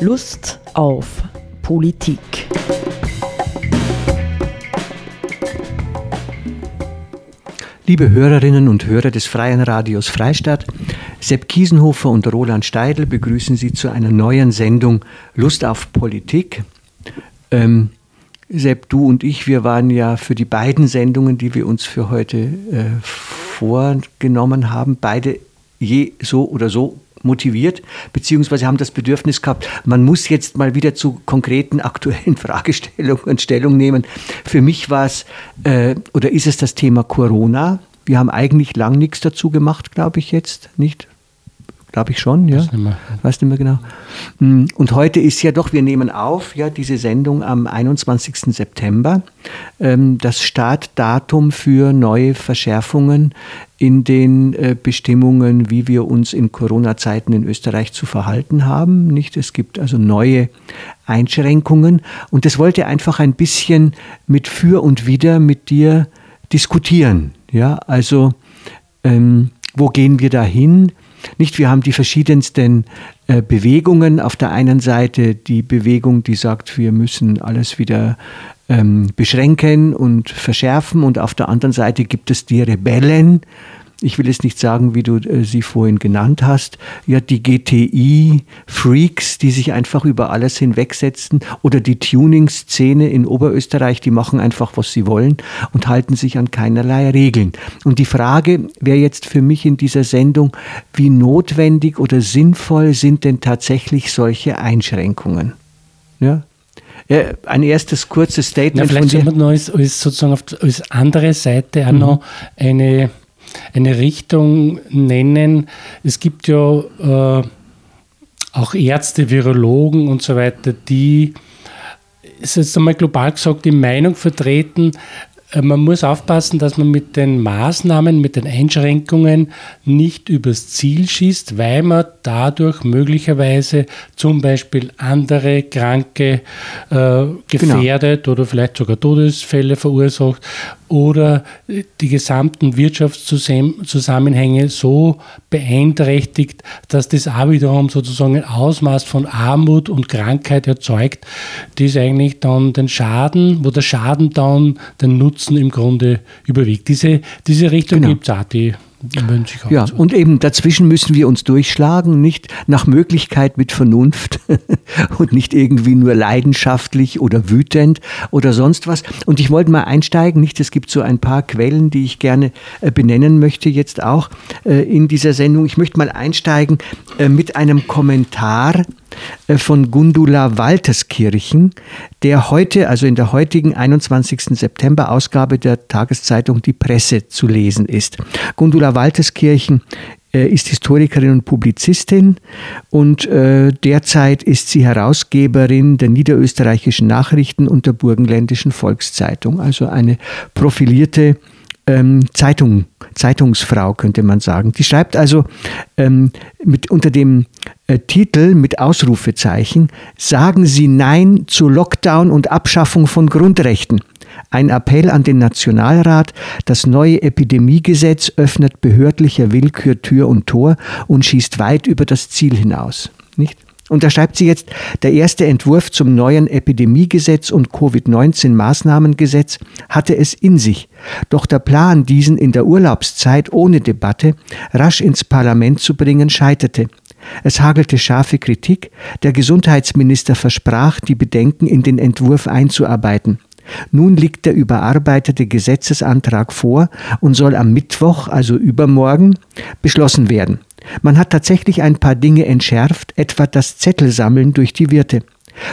Lust auf Politik. Liebe Hörerinnen und Hörer des Freien Radios Freistadt, Sepp Kiesenhofer und Roland Steidl begrüßen Sie zu einer neuen Sendung Lust auf Politik. Ähm, Sepp, du und ich, wir waren ja für die beiden Sendungen, die wir uns für heute äh, vorgenommen haben, beide je so oder so motiviert, beziehungsweise haben das Bedürfnis gehabt, man muss jetzt mal wieder zu konkreten aktuellen Fragestellungen Stellung nehmen. Für mich war es äh, oder ist es das Thema Corona. Wir haben eigentlich lang nichts dazu gemacht, glaube ich jetzt, nicht? Glaube ich schon, ja. Weiß nicht, mehr. Weiß nicht mehr genau. Hm, und heute ist ja doch, wir nehmen auf, ja, diese Sendung am 21. September. Ähm, das Startdatum für neue Verschärfungen in den äh, Bestimmungen, wie wir uns in Corona-Zeiten in Österreich zu verhalten haben. Nicht? Es gibt also neue Einschränkungen. Und das wollte einfach ein bisschen mit Für und Wider mit dir diskutieren. Ja, also, ähm, wo gehen wir da hin? Nicht, wir haben die verschiedensten äh, Bewegungen. Auf der einen Seite die Bewegung, die sagt, wir müssen alles wieder ähm, beschränken und verschärfen. Und auf der anderen Seite gibt es die Rebellen, ich will jetzt nicht sagen, wie du äh, sie vorhin genannt hast, ja, die GTI-Freaks, die sich einfach über alles hinwegsetzen oder die Tuning-Szene in Oberösterreich, die machen einfach, was sie wollen und halten sich an keinerlei Regeln. Und die Frage wäre jetzt für mich in dieser Sendung, wie notwendig oder sinnvoll sind denn tatsächlich solche Einschränkungen? Ja, ja, ein erstes kurzes Statement. Ja, vielleicht soll man noch als, als sozusagen auf, als andere Seite auch mhm. noch eine eine Richtung nennen. Es gibt ja äh, auch Ärzte, Virologen und so weiter, die, ist jetzt einmal global gesagt, die Meinung vertreten, man muss aufpassen, dass man mit den Maßnahmen, mit den Einschränkungen nicht übers Ziel schießt, weil man dadurch möglicherweise zum Beispiel andere Kranke äh, gefährdet genau. oder vielleicht sogar Todesfälle verursacht oder die gesamten Wirtschaftszusammenhänge so beeinträchtigt, dass das auch wiederum sozusagen ein Ausmaß von Armut und Krankheit erzeugt, das eigentlich dann den Schaden, wo der Schaden dann den Nutzen im Grunde überwiegt. Diese, diese Richtung genau. gibt es auch, die ja, und eben dazwischen müssen wir uns durchschlagen, nicht nach Möglichkeit mit Vernunft und nicht irgendwie nur leidenschaftlich oder wütend oder sonst was. Und ich wollte mal einsteigen, nicht? Es gibt so ein paar Quellen, die ich gerne äh, benennen möchte jetzt auch äh, in dieser Sendung. Ich möchte mal einsteigen äh, mit einem Kommentar von Gundula Walterskirchen, der heute, also in der heutigen 21. September Ausgabe der Tageszeitung Die Presse zu lesen ist. Gundula Walterskirchen äh, ist Historikerin und Publizistin und äh, derzeit ist sie Herausgeberin der niederösterreichischen Nachrichten und der burgenländischen Volkszeitung, also eine profilierte ähm, Zeitung, Zeitungsfrau, könnte man sagen. Die schreibt also ähm, mit, unter dem äh, Titel mit Ausrufezeichen, sagen Sie Nein zu Lockdown und Abschaffung von Grundrechten. Ein Appell an den Nationalrat, das neue Epidemiegesetz öffnet behördlicher Willkür Tür und Tor und schießt weit über das Ziel hinaus. Nicht? Und da schreibt sie jetzt, der erste Entwurf zum neuen Epidemiegesetz und Covid-19-Maßnahmengesetz hatte es in sich. Doch der Plan, diesen in der Urlaubszeit ohne Debatte rasch ins Parlament zu bringen, scheiterte. Es hagelte scharfe Kritik. Der Gesundheitsminister versprach, die Bedenken in den Entwurf einzuarbeiten. Nun liegt der überarbeitete Gesetzesantrag vor und soll am Mittwoch, also übermorgen, beschlossen werden. Man hat tatsächlich ein paar Dinge entschärft, etwa das Zettelsammeln durch die Wirte.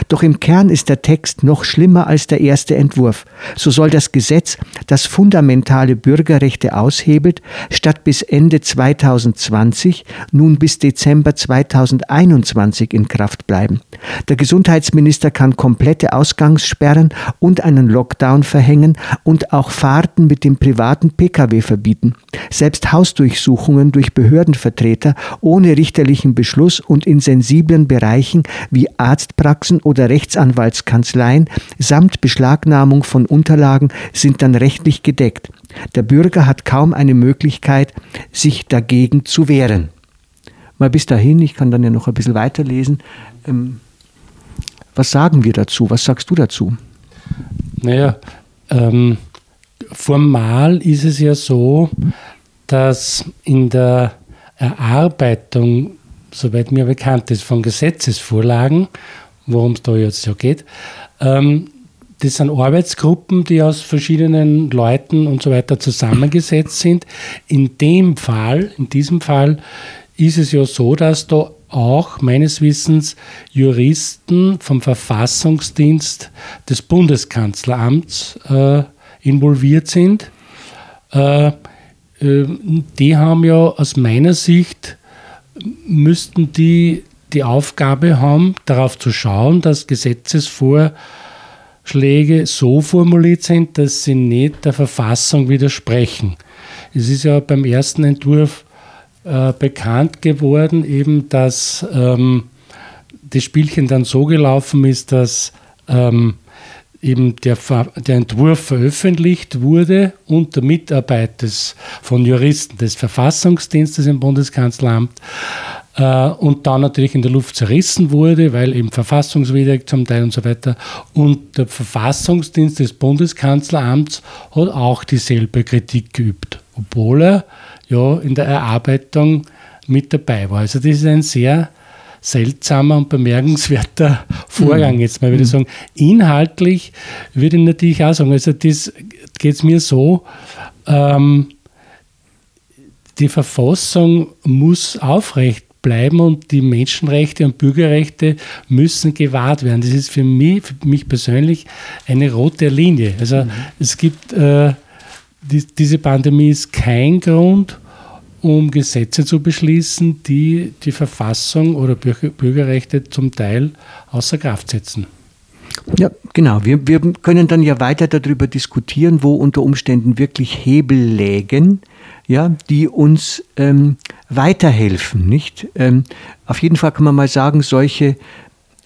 Doch im Kern ist der Text noch schlimmer als der erste Entwurf. So soll das Gesetz, das fundamentale Bürgerrechte aushebelt, statt bis Ende 2020 nun bis Dezember 2021 in Kraft bleiben. Der Gesundheitsminister kann komplette Ausgangssperren und einen Lockdown verhängen und auch Fahrten mit dem privaten Pkw verbieten. Selbst Hausdurchsuchungen durch Behördenvertreter ohne richterlichen Beschluss und in sensiblen Bereichen wie Arztpraxen oder Rechtsanwaltskanzleien samt Beschlagnahmung von Unterlagen sind dann rechtlich gedeckt. Der Bürger hat kaum eine Möglichkeit, sich dagegen zu wehren. Mal bis dahin, ich kann dann ja noch ein bisschen weiterlesen. Ähm, Was sagen wir dazu? Was sagst du dazu? Naja, ähm, formal ist es ja so, dass in der Erarbeitung, soweit mir bekannt ist, von Gesetzesvorlagen, worum es da jetzt ja geht, ähm, das sind Arbeitsgruppen, die aus verschiedenen Leuten und so weiter zusammengesetzt sind. In dem Fall, in diesem Fall ist es ja so, dass da auch meines Wissens Juristen vom Verfassungsdienst des Bundeskanzleramts äh, involviert sind. Äh, äh, die haben ja aus meiner Sicht, müssten die die Aufgabe haben, darauf zu schauen, dass Gesetzesvorschläge so formuliert sind, dass sie nicht der Verfassung widersprechen. Es ist ja beim ersten Entwurf äh, bekannt geworden, eben, dass ähm, das Spielchen dann so gelaufen ist, dass ähm, eben der, der, Entwurf veröffentlicht wurde unter Mitarbeit des, von Juristen des Verfassungsdienstes im Bundeskanzleramt und dann natürlich in der Luft zerrissen wurde, weil eben verfassungswidrig zum Teil und so weiter. Und der Verfassungsdienst des Bundeskanzleramts hat auch dieselbe Kritik geübt, obwohl er ja in der Erarbeitung mit dabei war. Also das ist ein sehr seltsamer und bemerkenswerter Vorgang, mhm. jetzt mal würde ich mhm. sagen. Inhaltlich würde ich natürlich auch sagen, also das geht es mir so, ähm, die Verfassung muss aufrecht bleiben und die Menschenrechte und Bürgerrechte müssen gewahrt werden. Das ist für mich, für mich persönlich eine rote Linie. Also mhm. es gibt äh, die, diese Pandemie ist kein Grund, um Gesetze zu beschließen, die die Verfassung oder Bürgerrechte zum Teil außer Kraft setzen. Ja, genau. Wir, wir können dann ja weiter darüber diskutieren, wo unter Umständen wirklich Hebel lägen, ja, die uns ähm, weiterhelfen. Nicht? Ähm, auf jeden Fall kann man mal sagen, solche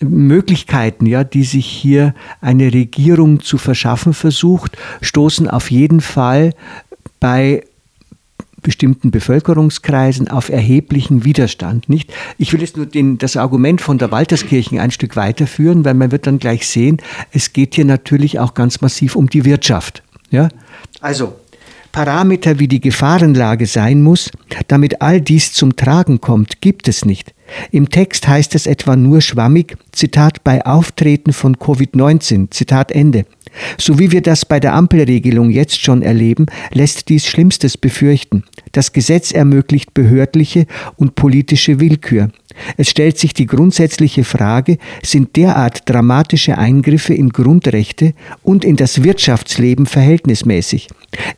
Möglichkeiten, ja, die sich hier eine Regierung zu verschaffen versucht, stoßen auf jeden Fall bei bestimmten Bevölkerungskreisen auf erheblichen Widerstand. Nicht? Ich will jetzt nur den, das Argument von der Walterskirchen ein Stück weiterführen, weil man wird dann gleich sehen, es geht hier natürlich auch ganz massiv um die Wirtschaft. Ja? Also, Parameter wie die Gefahrenlage sein muss, damit all dies zum Tragen kommt, gibt es nicht. Im Text heißt es etwa nur schwammig, Zitat, bei Auftreten von Covid-19, Zitat Ende. So wie wir das bei der Ampelregelung jetzt schon erleben, lässt dies Schlimmstes befürchten. Das Gesetz ermöglicht behördliche und politische Willkür. Es stellt sich die grundsätzliche Frage, sind derart dramatische Eingriffe in Grundrechte und in das Wirtschaftsleben verhältnismäßig?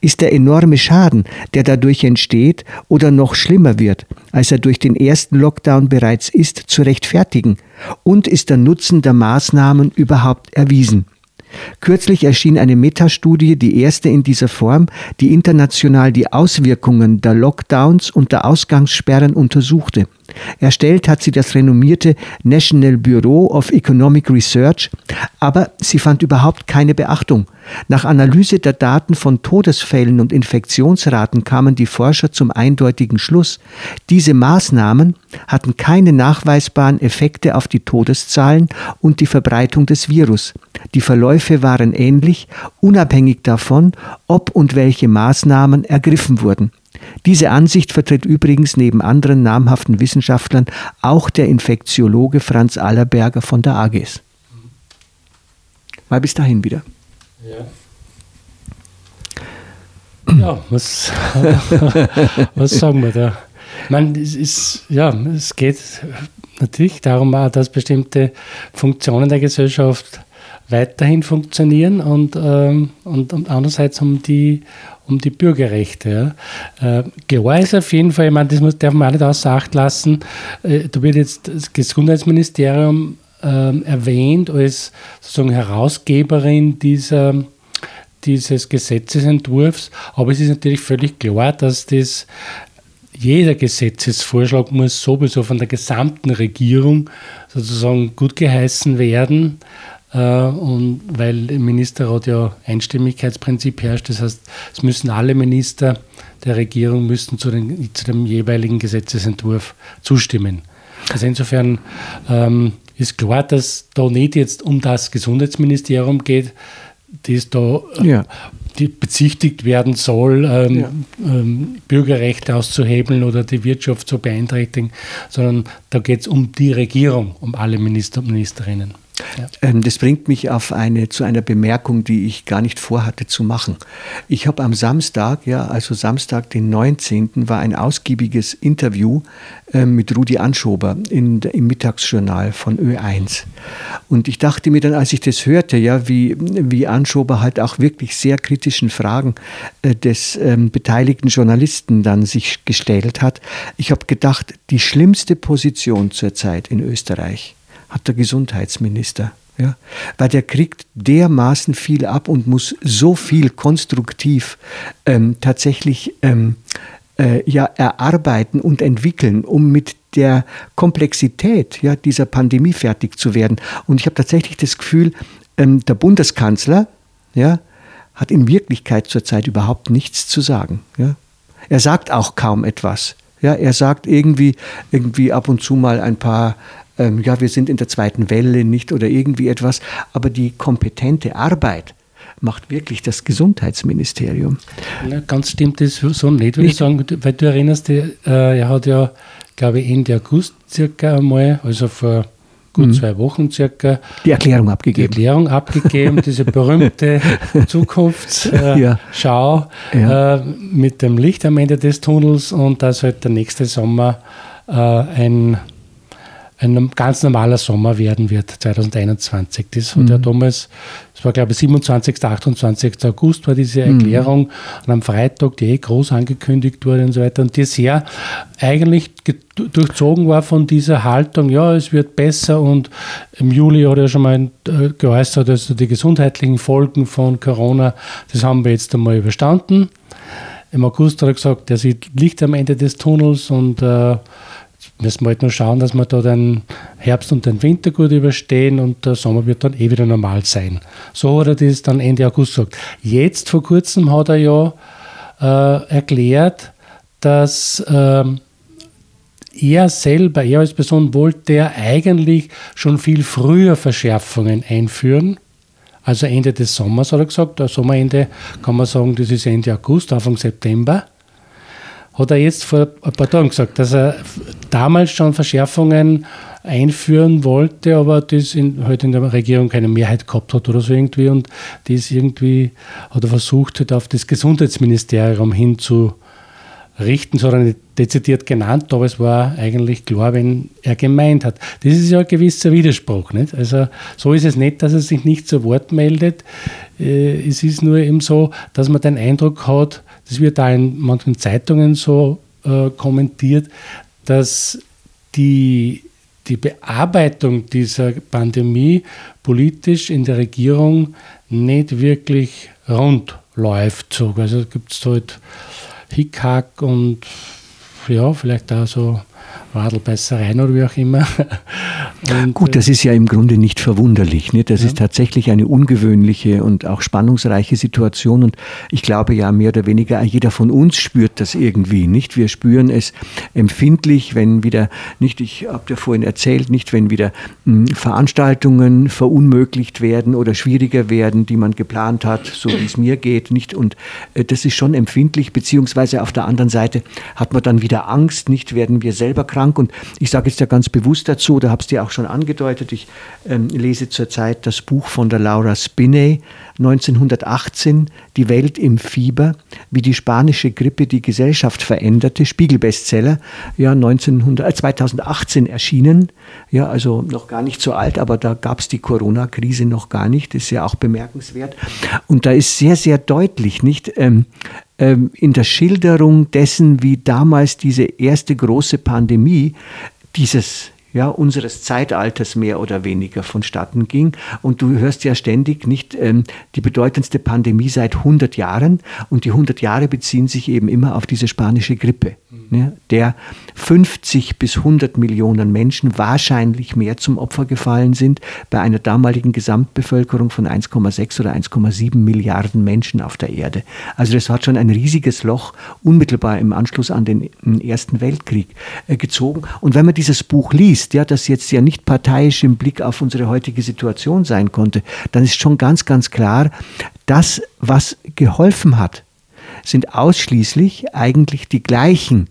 Ist der enorme Schaden, der dadurch entsteht oder noch schlimmer wird, als er durch den ersten Lockdown bereits ist, zu rechtfertigen? Und ist der Nutzen der Maßnahmen überhaupt erwiesen? Kürzlich erschien eine Metastudie, die erste in dieser Form, die international die Auswirkungen der Lockdowns und der Ausgangssperren untersuchte. Erstellt hat sie das renommierte National Bureau of Economic Research, aber sie fand überhaupt keine Beachtung. Nach Analyse der Daten von Todesfällen und Infektionsraten kamen die Forscher zum eindeutigen Schluss, diese Maßnahmen hatten keine nachweisbaren Effekte auf die Todeszahlen und die Verbreitung des Virus. Die Verläufe waren ähnlich, unabhängig davon, ob und welche Maßnahmen ergriffen wurden. Diese Ansicht vertritt übrigens neben anderen namhaften Wissenschaftlern auch der Infektiologe Franz Allerberger von der AGES. Mal bis dahin wieder. Ja. Ja, was, was sagen wir da? Man, es ist, ja, es geht natürlich darum, dass bestimmte Funktionen der Gesellschaft weiterhin funktionieren und, ähm, und, und andererseits um die, um die Bürgerrechte. Ja. Äh, klar ist auf jeden Fall, ich meine, das darf man auch nicht außer Acht lassen, äh, da wird jetzt das Gesundheitsministerium äh, erwähnt als sozusagen Herausgeberin dieser, dieses Gesetzesentwurfs, aber es ist natürlich völlig klar, dass das jeder Gesetzesvorschlag muss sowieso von der gesamten Regierung sozusagen gut geheißen werden. Äh, und weil im Ministerrat ja Einstimmigkeitsprinzip herrscht, das heißt, es müssen alle Minister der Regierung müssen zu, den, zu dem jeweiligen Gesetzesentwurf zustimmen. Also insofern ähm, ist klar, dass da nicht jetzt um das Gesundheitsministerium geht, das da äh, ja. die bezichtigt werden soll, ähm, ja. ähm, Bürgerrechte auszuhebeln oder die Wirtschaft zu beeinträchtigen, sondern da geht es um die Regierung, um alle Minister und Ministerinnen. Ja. Ähm, das bringt mich auf eine, zu einer Bemerkung, die ich gar nicht vorhatte zu machen. Ich habe am Samstag, ja, also Samstag, den 19., war ein ausgiebiges Interview äh, mit Rudi Anschober in, im Mittagsjournal von Ö1. Und ich dachte mir dann, als ich das hörte, ja, wie, wie Anschober halt auch wirklich sehr kritischen Fragen äh, des ähm, beteiligten Journalisten dann sich gestellt hat, ich habe gedacht, die schlimmste Position zurzeit in Österreich hat der Gesundheitsminister. Ja, weil der kriegt dermaßen viel ab und muss so viel konstruktiv ähm, tatsächlich ähm, äh, ja, erarbeiten und entwickeln, um mit der Komplexität ja, dieser Pandemie fertig zu werden. Und ich habe tatsächlich das Gefühl, ähm, der Bundeskanzler ja, hat in Wirklichkeit zurzeit überhaupt nichts zu sagen. Ja. Er sagt auch kaum etwas. Ja, er sagt irgendwie, irgendwie ab und zu mal ein paar ähm, ja, wir sind in der zweiten Welle nicht oder irgendwie etwas, aber die kompetente Arbeit macht wirklich das Gesundheitsministerium. Na, ganz stimmt das so nicht, würde ich sagen, weil du erinnerst dich, äh, er hat ja, glaube ich, Ende August circa einmal, also vor gut mhm. zwei Wochen circa. Die Erklärung abgegeben. Die Erklärung abgegeben, diese berühmte Zukunftsschau äh, ja. ja. äh, mit dem Licht am Ende des Tunnels und dass halt der nächste Sommer äh, ein ein ganz normaler Sommer werden wird, 2021. Das hat mhm. ja damals, das war glaube ich 27., 28. August war diese mhm. Erklärung mhm. und am Freitag, die eh groß angekündigt wurde und so weiter und die sehr eigentlich durchzogen war von dieser Haltung, ja, es wird besser und im Juli hat er schon mal äh, geäußert, also die gesundheitlichen Folgen von Corona, das haben wir jetzt einmal überstanden. Im August hat er gesagt, er sieht Licht am Ende des Tunnels und äh, müssen wir halt nur schauen, dass wir da den Herbst und den Winter gut überstehen und der Sommer wird dann eh wieder normal sein. So hat er das dann Ende August gesagt. Jetzt vor kurzem hat er ja äh, erklärt, dass äh, er selber, er als Person wollte er eigentlich schon viel früher Verschärfungen einführen. Also Ende des Sommers hat er gesagt, der Sommerende kann man sagen, das ist Ende August, Anfang September hat er jetzt vor ein paar Tagen gesagt, dass er damals schon Verschärfungen einführen wollte, aber das in, halt in der Regierung keine Mehrheit gehabt hat oder so irgendwie und das irgendwie hat er versucht, halt auf das Gesundheitsministerium hinzurichten, so hat er nicht dezidiert genannt, aber es war eigentlich klar, wenn er gemeint hat. Das ist ja ein gewisser Widerspruch. Nicht? Also so ist es nicht, dass er sich nicht zu Wort meldet. Äh, es ist nur eben so, dass man den Eindruck hat, das wird da in manchen Zeitungen so äh, kommentiert, dass die, die Bearbeitung dieser Pandemie politisch in der Regierung nicht wirklich rund läuft. So. Also gibt es halt Hickhack und ja, vielleicht auch so Radlbeißereien oder wie auch immer. Und, Gut, das ist ja im Grunde nicht verwunderlich. Nicht? Das ja. ist tatsächlich eine ungewöhnliche und auch spannungsreiche Situation. Und ich glaube ja, mehr oder weniger jeder von uns spürt das irgendwie. Nicht? Wir spüren es empfindlich, wenn wieder, nicht, ich habe ja vorhin erzählt, nicht, wenn wieder mh, hm, Veranstaltungen verunmöglicht werden oder schwieriger werden, die man geplant hat, so wie es mir geht. Nicht? Und äh, das ist schon empfindlich, beziehungsweise auf der anderen Seite hat man dann wieder Angst, nicht werden wir selber krank. Und ich sage jetzt ja ganz bewusst dazu, da habe es dir auch schon angedeutet, ich ähm, lese zurzeit das Buch von der Laura Spinney, 1918, Die Welt im Fieber, wie die spanische Grippe die Gesellschaft veränderte, Spiegelbestseller, ja, 1900, äh, 2018 erschienen, ja, also noch gar nicht so alt, aber da gab es die Corona-Krise noch gar nicht, ist ja auch bemerkenswert. Und da ist sehr, sehr deutlich, nicht, ähm, in der Schilderung dessen, wie damals diese erste große Pandemie dieses ja, unseres Zeitalters mehr oder weniger vonstatten ging. Und du hörst ja ständig nicht ähm, die bedeutendste Pandemie seit 100 Jahren. Und die 100 Jahre beziehen sich eben immer auf diese spanische Grippe. Ne, der 50 bis 100 Millionen Menschen wahrscheinlich mehr zum Opfer gefallen sind, bei einer damaligen Gesamtbevölkerung von 1,6 oder 1,7 Milliarden Menschen auf der Erde. Also das hat schon ein riesiges Loch unmittelbar im Anschluss an den Ersten Weltkrieg äh, gezogen. Und wenn man dieses Buch liest, ja, das jetzt ja nicht parteiisch im Blick auf unsere heutige Situation sein konnte, dann ist schon ganz, ganz klar, das, was geholfen hat, sind ausschließlich eigentlich die gleichen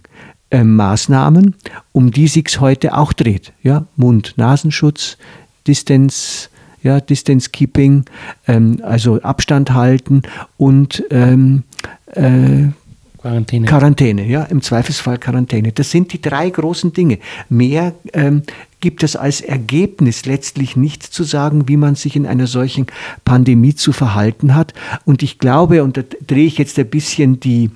äh, Maßnahmen, um die sich heute auch dreht. Ja? Mund-Nasenschutz, Distance, ja, Distance Keeping, ähm, also Abstand halten und ähm, äh, Quarantäne. Quarantäne, ja, im Zweifelsfall Quarantäne. Das sind die drei großen Dinge. Mehr ähm, gibt es als Ergebnis letztlich nicht zu sagen, wie man sich in einer solchen Pandemie zu verhalten hat. Und ich glaube, und da drehe ich jetzt ein bisschen die,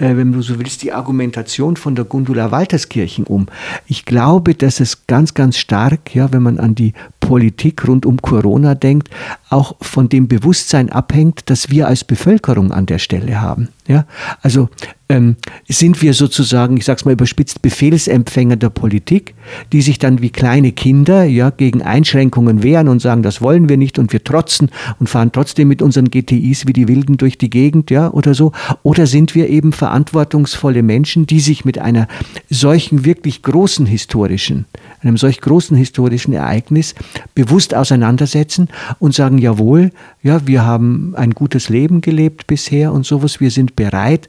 äh, wenn du so willst, die Argumentation von der Gundula Walterskirchen um. Ich glaube, dass es ganz, ganz stark, ja, wenn man an die Politik rund um Corona denkt, auch von dem Bewusstsein abhängt, das wir als Bevölkerung an der Stelle haben. Ja? Also ähm, sind wir sozusagen, ich sage es mal überspitzt, Befehlsempfänger der Politik, die sich dann wie kleine Kinder ja, gegen Einschränkungen wehren und sagen, das wollen wir nicht und wir trotzen und fahren trotzdem mit unseren GTIs wie die Wilden durch die Gegend ja, oder so. Oder sind wir eben verantwortungsvolle Menschen, die sich mit einer solchen wirklich großen historischen, einem solch großen historischen Ereignis bewusst auseinandersetzen und sagen, jawohl, ja, wir haben ein gutes Leben gelebt bisher und sowas, wir sind bereit,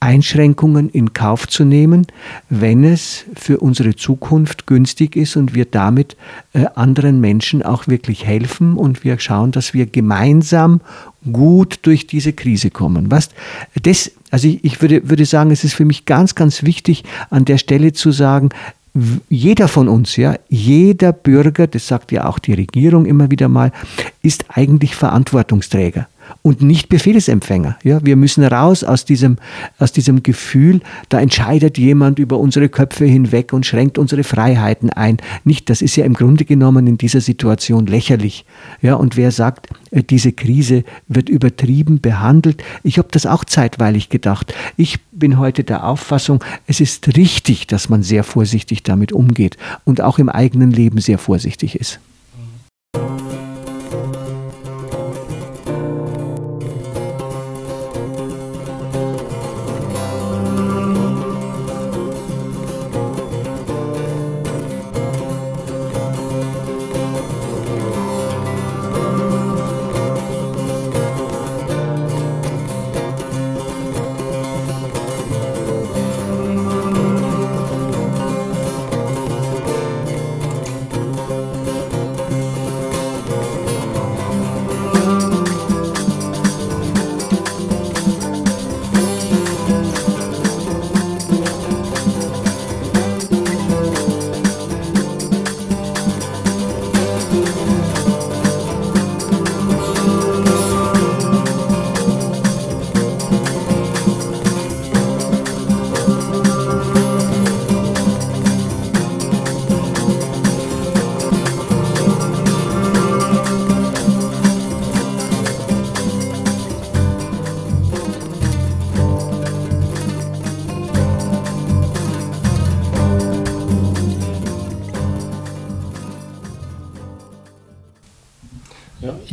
Einschränkungen in Kauf zu nehmen, wenn es für unsere Zukunft günstig ist und wir damit äh, anderen Menschen auch wirklich helfen. Und wir schauen, dass wir gemeinsam gut durch diese Krise kommen. Was das, also ich, ich würde, würde sagen, es ist für mich ganz, ganz wichtig, an der Stelle zu sagen, jeder von uns, ja, jeder Bürger, das sagt ja auch die Regierung immer wieder mal, ist eigentlich Verantwortungsträger und nicht Befehlsempfänger. Ja, wir müssen raus aus diesem, aus diesem Gefühl, da entscheidet jemand über unsere Köpfe hinweg und schränkt unsere Freiheiten ein. Nicht, das ist ja im Grunde genommen in dieser Situation lächerlich. Ja, und wer sagt, äh, diese Krise wird übertrieben behandelt, ich habe das auch zeitweilig gedacht. Ich bin heute der Auffassung, es ist richtig, dass man sehr vorsichtig damit umgeht und auch im eigenen Leben sehr vorsichtig ist.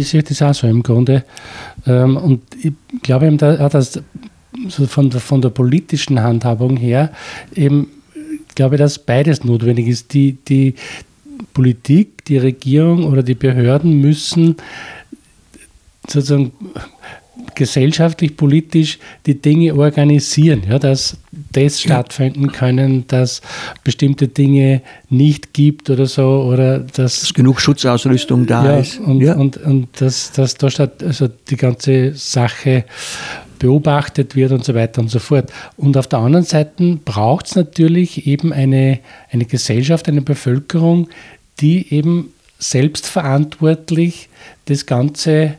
Ich sehe das auch so im Grunde. Ähm, und ich glaube eben, dass von von der politischen Handhabung her eben, glaube dass beides notwendig ist. Die, die Politik, die Regierung oder die Behörden müssen sozusagen gesellschaftlich, politisch die Dinge organisieren, ja, dass das stattfinden können, dass bestimmte Dinge nicht gibt oder so oder dass, dass genug Schutzausrüstung da ja, ist und, ja. und, und dass, dass da statt, also die ganze Sache beobachtet wird und so weiter und so fort. Und auf der anderen Seite braucht es natürlich eben eine, eine Gesellschaft, eine Bevölkerung, die eben selbstverantwortlich das Ganze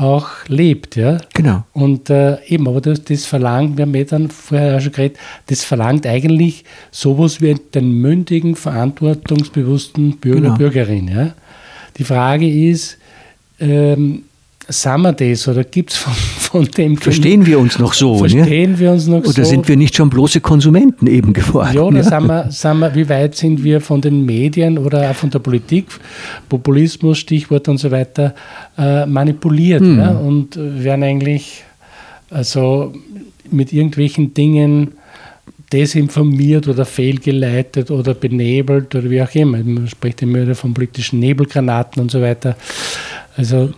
auch lebt. Ja? Genau. Und äh, eben, aber das, das verlangt, wir haben ja dann vorher auch schon geredet, das verlangt eigentlich sowas wie den mündigen, verantwortungsbewussten Bürger genau. Bürgerin. Ja? Die Frage ist, ähm, sind wir das oder gibt es von, von, dem. Verstehen wir uns noch so? Ne? Verstehen ne? wir uns noch oder so? Oder sind wir nicht schon bloße Konsumenten eben geworden? Ja, oder ja? Sind, wir, sind wir, wie weit sind wir von den Medien oder auch von der Politik, Populismus, Stichwort und so weiter, äh, manipuliert hm. ja? und werden eigentlich also mit irgendwelchen Dingen desinformiert oder fehlgeleitet oder benebelt oder wie auch immer. Man spricht immer wieder von politischen Nebelgranaten und so weiter. Also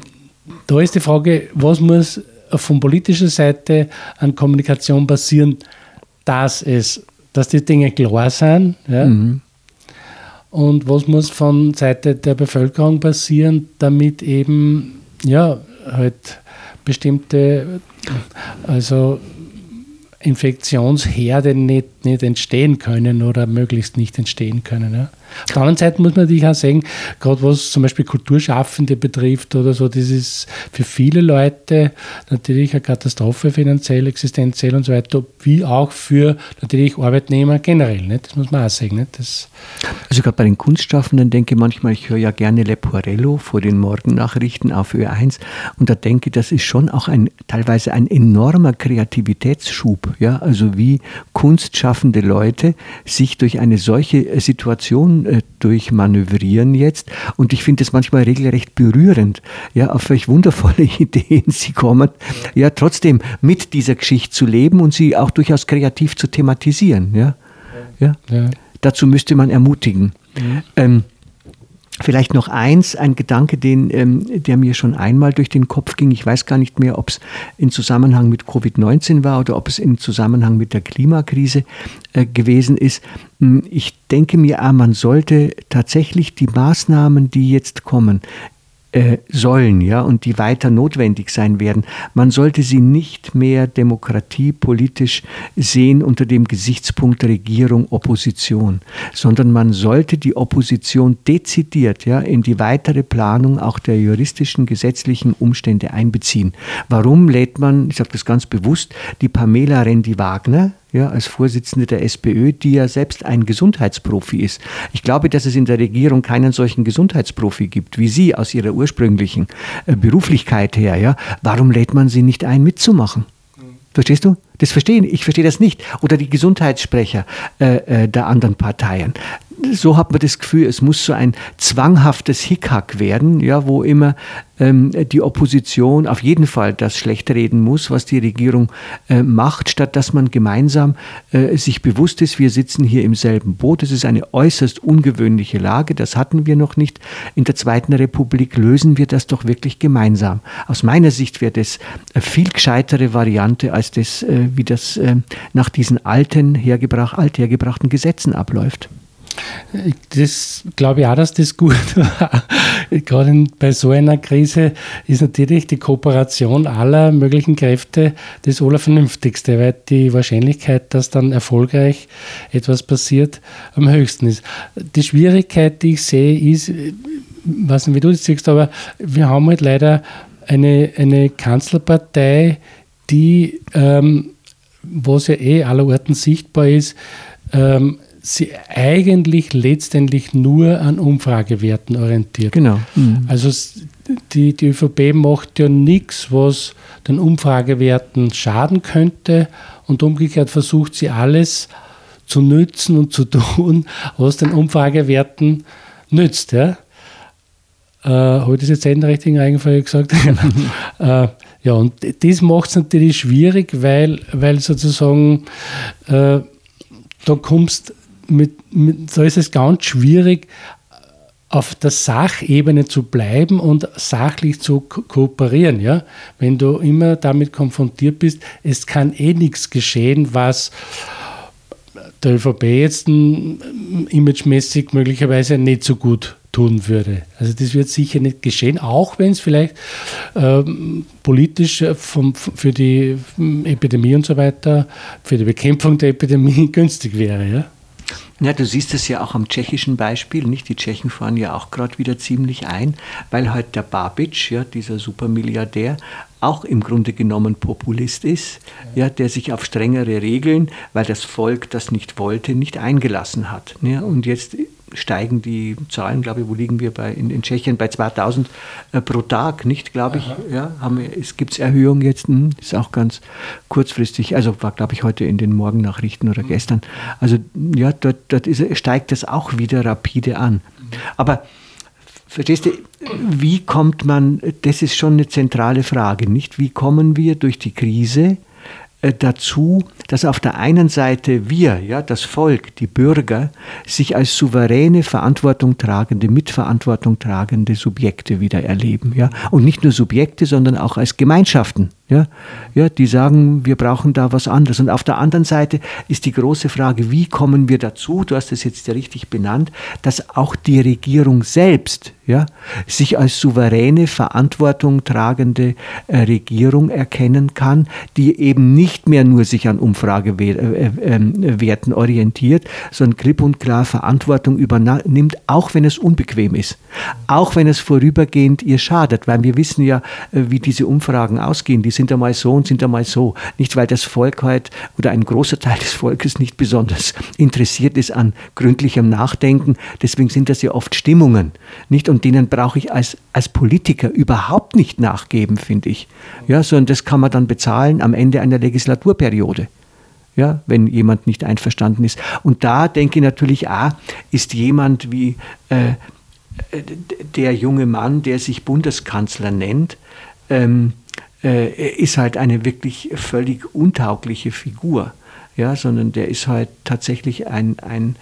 da ist die Frage, was muss von politischer Seite an Kommunikation passieren, dass es, dass die Dinge klar sind, ja? Mhm. und was muss von Seite der Bevölkerung passieren, damit eben ja halt bestimmte also Infektionsherde nicht, nicht entstehen können oder möglichst nicht entstehen können. Ja. Auf der anderen Seite muss man natürlich auch sagen, gerade was zum Beispiel Kulturschaffende betrifft oder so, das ist für viele Leute natürlich eine Katastrophe finanziell, existenziell und so weiter, wie auch für natürlich Arbeitnehmer generell. Nicht? Das muss man auch sagen. Nicht? Das also gerade bei den Kunstschaffenden denke ich manchmal, ich höre ja gerne Leporello vor den Morgennachrichten auf Ö1 und da denke ich, das ist schon auch ein teilweise ein enormer Kreativitätsschub. Ja? Also wie kunstschaffende Leute sich durch eine solche Situation äh, durchmanövrieren jetzt. Und ich finde es manchmal regelrecht berührend, ja, auf welch wundervolle Ideen sie kommen, ja, trotzdem mit dieser Geschichte zu leben und sie auch durchaus kreativ zu thematisieren. Ja, ja. ja. Dazu müsste man ermutigen. Mhm. Ähm, Vielleicht noch eins, ein Gedanke, den, ähm, der mir schon einmal durch den Kopf ging. Ich weiß gar nicht mehr, ob es in Zusammenhang mit Covid-19 war oder ob es in Zusammenhang mit der Klimakrise äh, gewesen ist. Hm, ich denke mir, ah, man sollte tatsächlich die Maßnahmen, die jetzt kommen, äh, sollen, ja, und die weiter notwendig sein werden. Man sollte sie nicht mehr demokratiepolitisch sehen unter dem Gesichtspunkt Regierung, Opposition, sondern man sollte die Opposition dezidiert, ja, in die weitere Planung auch der juristischen, gesetzlichen Umstände einbeziehen. Warum lädt man, ich sage das ganz bewusst, die Pamela Rendi-Wagner, ja, als Vorsitzende der SPÖ, die ja selbst ein Gesundheitsprofi ist. Ich glaube, dass es in der Regierung keinen solchen Gesundheitsprofi gibt wie Sie aus Ihrer ursprünglichen äh, Beruflichkeit her. Ja. Warum lädt man sie nicht ein, mitzumachen? Verstehst du? Das verstehen, ich verstehe das nicht. Oder die Gesundheitssprecher äh, äh, der anderen Parteien so hat man das Gefühl, es muss so ein zwanghaftes Hickhack werden, ja, wo immer ähm, die Opposition auf jeden Fall das schlecht reden muss, was die Regierung äh, macht, statt dass man gemeinsam äh, sich bewusst ist, wir sitzen hier im selben Boot. Es ist eine äußerst ungewöhnliche Lage, das hatten wir noch nicht. In der Zweiten Republik lösen wir das doch wirklich gemeinsam. Aus meiner Sicht wäre das eine viel gescheitere Variante, als das, äh, wie das äh, nach diesen alten, hergebracht, althergebrachten Gesetzen abläuft. Das glaube ich auch, dass das gut war. Gerade bei so einer Krise ist natürlich die Kooperation aller möglichen Kräfte das Allervernünftigste, weil die Wahrscheinlichkeit, dass dann erfolgreich etwas passiert, am höchsten ist. Die Schwierigkeit, die ich sehe, ist, ich weiß nicht, wie du das siehst, aber wir haben halt leider eine, eine Kanzlerpartei, die, ähm, was ja eh allerorten sichtbar ist, ähm, sie eigentlich letztendlich nur an Umfragewerten orientiert. Genau. Mhm. Also die, die ÖVP macht ja nichts, was den Umfragewerten schaden könnte und umgekehrt versucht sie alles zu nützen und zu tun, was den Umfragewerten nützt. Ja? Äh, Habe ich das jetzt in der richtigen Reihenfolge gesagt? äh, ja, und das macht es natürlich schwierig, weil, weil sozusagen äh, da kommst mit, mit, da ist es ganz schwierig, auf der Sachebene zu bleiben und sachlich zu ko kooperieren. Ja? Wenn du immer damit konfrontiert bist, es kann eh nichts geschehen, was der ÖVP jetzt imagemäßig möglicherweise nicht so gut tun würde. Also das wird sicher nicht geschehen, auch wenn es vielleicht ähm, politisch vom, für die Epidemie und so weiter, für die Bekämpfung der Epidemie günstig wäre. Ja? Ja, du siehst es ja auch am tschechischen Beispiel, nicht? Die Tschechen fahren ja auch gerade wieder ziemlich ein, weil halt der Babic, ja, dieser Supermilliardär, auch im Grunde genommen Populist ist, ja, der sich auf strengere Regeln, weil das Volk das nicht wollte, nicht eingelassen hat. Ja, und jetzt steigen die Zahlen, glaube ich, wo liegen wir bei, in, in Tschechien bei 2000 äh, pro Tag, nicht, glaube ich. Ja, haben wir, es gibt Erhöhungen jetzt, hm, ist auch ganz kurzfristig, also war, glaube ich, heute in den Morgennachrichten oder mhm. gestern. Also ja, dort, dort ist, steigt das auch wieder rapide an. Aber verstehst du, wie kommt man, das ist schon eine zentrale Frage, nicht? Wie kommen wir durch die Krise dazu, dass auf der einen Seite wir, ja, das Volk, die Bürger, sich als souveräne, Verantwortung tragende, Mitverantwortung tragende Subjekte wieder erleben, ja, und nicht nur Subjekte, sondern auch als Gemeinschaften, ja, ja, die sagen, wir brauchen da was anderes. Und auf der anderen Seite ist die große Frage, wie kommen wir dazu, du hast es jetzt ja richtig benannt, dass auch die Regierung selbst ja, sich als souveräne, Verantwortung tragende äh, Regierung erkennen kann, die eben nicht mehr nur sich an Umfragewerten äh, äh, orientiert, sondern klipp und klar Verantwortung übernimmt, auch wenn es unbequem ist, auch wenn es vorübergehend ihr schadet, weil wir wissen ja, äh, wie diese Umfragen ausgehen. Die sind einmal so und sind einmal so. Nicht, weil das Volk halt oder ein großer Teil des Volkes nicht besonders interessiert ist an gründlichem Nachdenken. Deswegen sind das ja oft Stimmungen. Nicht? Und denen brauche ich als, als Politiker überhaupt nicht nachgeben, finde ich. Ja, sondern das kann man dann bezahlen am Ende einer Legislaturperiode. Ja, wenn jemand nicht einverstanden ist. Und da denke ich natürlich, ah, ist jemand wie äh, der junge Mann, der sich Bundeskanzler nennt, ähm, äh, ist halt eine wirklich völlig untaugliche Figur, ja, sondern der ist halt tatsächlich ein, ein,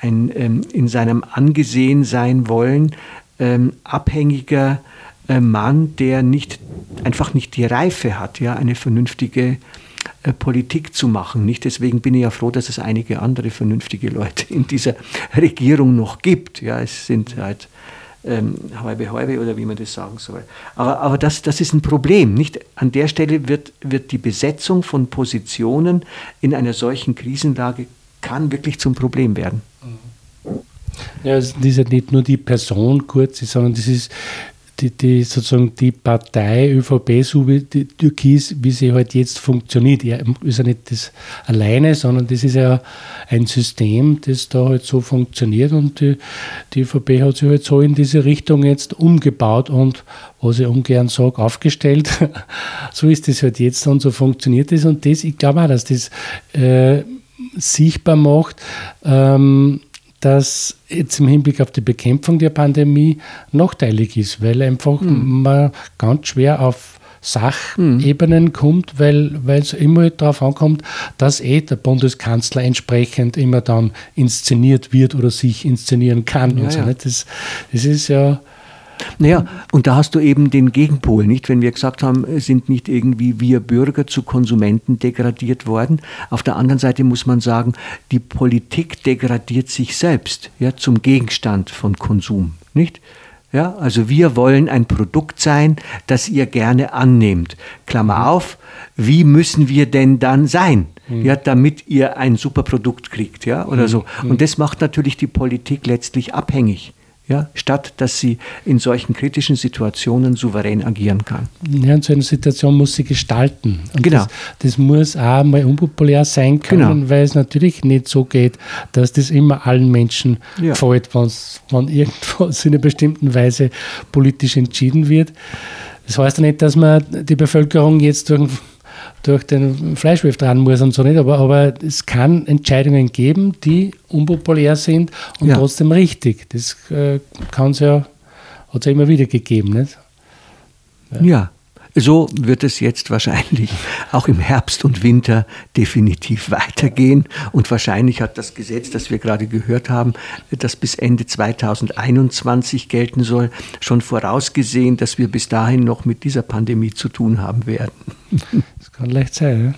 ein ähm, in seinem Angesehen sein wollen ähm, abhängiger äh, Mann, der nicht einfach nicht die Reife hat, ja, eine vernünftige äh, Politik zu machen. Nicht deswegen bin ich ja froh, dass es einige andere vernünftige Leute in dieser Regierung noch gibt. Ja, es sind halt ähm, halbe halbe oder wie man das sagen soll. Aber, aber das, das ist ein Problem. Nicht? An der Stelle wird, wird die Besetzung von Positionen in einer solchen Krisenlage kann wirklich zum Problem werden. Ja, es ist ja nicht nur die Person kurz, sondern das ist die, die, sozusagen die Partei ÖVP, so wie die Türkis, wie sie halt jetzt funktioniert. Ja, ist ja nicht das alleine, sondern das ist ja ein System, das da halt so funktioniert und die, die ÖVP hat sich halt so in diese Richtung jetzt umgebaut und, was ich ungern sage, aufgestellt. so ist das halt jetzt und so funktioniert das und das, ich glaube auch, dass das äh, sichtbar macht, ähm, das jetzt im Hinblick auf die Bekämpfung der Pandemie nachteilig ist, weil einfach mhm. man ganz schwer auf Sachebenen mhm. kommt, weil es immer darauf ankommt, dass eh der Bundeskanzler entsprechend immer dann inszeniert wird oder sich inszenieren kann. Ja, und so, ja. Das, das ist ja naja, und da hast du eben den Gegenpol, nicht? Wenn wir gesagt haben, sind nicht irgendwie wir Bürger zu Konsumenten degradiert worden. Auf der anderen Seite muss man sagen, die Politik degradiert sich selbst ja, zum Gegenstand von Konsum, nicht? Ja, also wir wollen ein Produkt sein, das ihr gerne annehmt. Klammer mhm. auf, wie müssen wir denn dann sein? Mhm. Ja, damit ihr ein super Produkt kriegt, ja, oder mhm. so. Und das macht natürlich die Politik letztlich abhängig ja, statt dass sie in solchen kritischen Situationen souverän agieren kann. Ja, und so eine Situation muss sie gestalten. Und genau. Das, das, muss auch mal unpopulär sein können, genau. weil es natürlich nicht so geht, dass das immer allen Menschen ja. gefällt, wenn irgendwas in einer bestimmten Weise politisch entschieden wird. Das heißt ja nicht, dass man die Bevölkerung jetzt durch durch den Fleischwolf dran muss und so nicht, aber, aber es kann Entscheidungen geben, die unpopulär sind und ja. trotzdem richtig. Das äh, kann es ja, hat es ja immer wieder gegeben, nicht? Ja. ja. So wird es jetzt wahrscheinlich auch im Herbst und Winter definitiv weitergehen. Und wahrscheinlich hat das Gesetz, das wir gerade gehört haben, das bis Ende 2021 gelten soll, schon vorausgesehen, dass wir bis dahin noch mit dieser Pandemie zu tun haben werden. Kann leicht sein. Ja?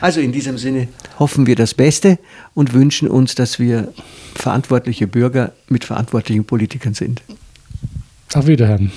Also in diesem Sinne hoffen wir das Beste und wünschen uns, dass wir verantwortliche Bürger mit verantwortlichen Politikern sind. Auf Wiederhören.